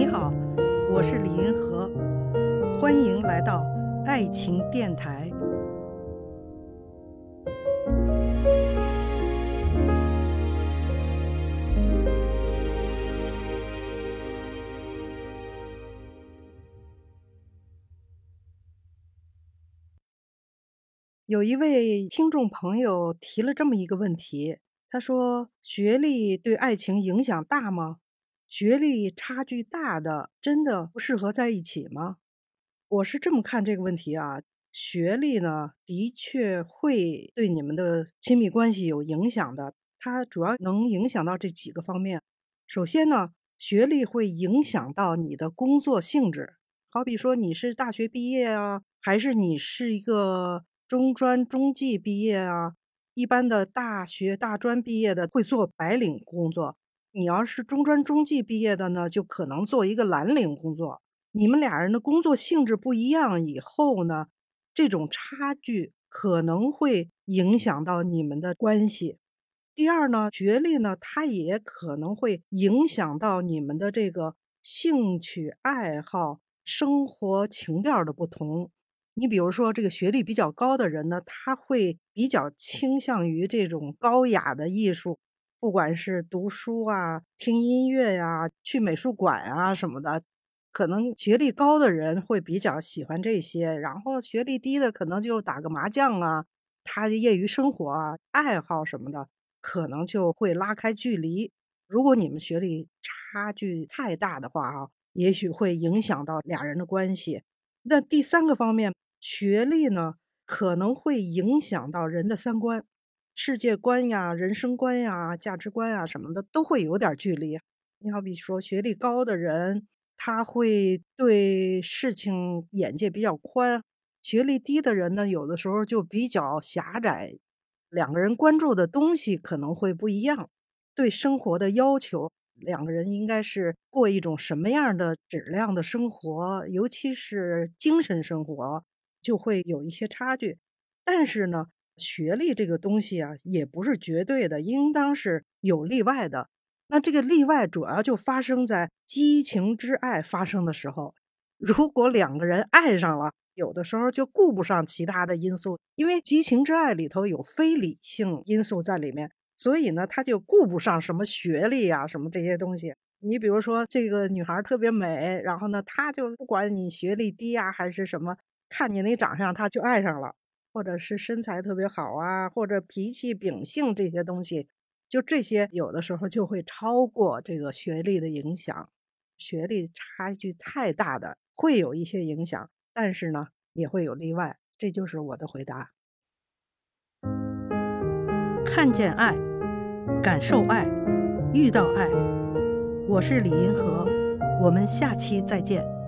你好，我是李银河，欢迎来到爱情电台。有一位听众朋友提了这么一个问题，他说：“学历对爱情影响大吗？学历差距大的真的不适合在一起吗？”我是这么看这个问题啊，学历呢的确会对你们的亲密关系有影响的，它主要能影响到这几个方面。首先呢，学历会影响到你的工作性质，好比说你是大学毕业啊，还是你是一个。中专、中技毕业啊，一般的大学、大专毕业的会做白领工作。你要是中专、中技毕业的呢，就可能做一个蓝领工作。你们俩人的工作性质不一样，以后呢，这种差距可能会影响到你们的关系。第二呢，学历呢，它也可能会影响到你们的这个兴趣爱好、生活情调的不同。你比如说，这个学历比较高的人呢，他会比较倾向于这种高雅的艺术，不管是读书啊、听音乐呀、去美术馆啊什么的，可能学历高的人会比较喜欢这些，然后学历低的可能就打个麻将啊，他的业余生活啊、爱好什么的，可能就会拉开距离。如果你们学历差距太大的话啊，也许会影响到俩人的关系。那第三个方面，学历呢可能会影响到人的三观、世界观呀、人生观呀、价值观呀什么的，都会有点距离。你好比说，学历高的人，他会对事情眼界比较宽；学历低的人呢，有的时候就比较狭窄。两个人关注的东西可能会不一样，对生活的要求。两个人应该是过一种什么样的质量的生活，尤其是精神生活，就会有一些差距。但是呢，学历这个东西啊，也不是绝对的，应当是有例外的。那这个例外主要就发生在激情之爱发生的时候。如果两个人爱上了，有的时候就顾不上其他的因素，因为激情之爱里头有非理性因素在里面。所以呢，他就顾不上什么学历啊，什么这些东西。你比如说，这个女孩特别美，然后呢，他就不管你学历低啊还是什么，看你那长相，他就爱上了，或者是身材特别好啊，或者脾气秉性这些东西，就这些有的时候就会超过这个学历的影响。学历差距太大的会有一些影响，但是呢，也会有例外。这就是我的回答。看见爱。感受爱，遇到爱，我是李银河，我们下期再见。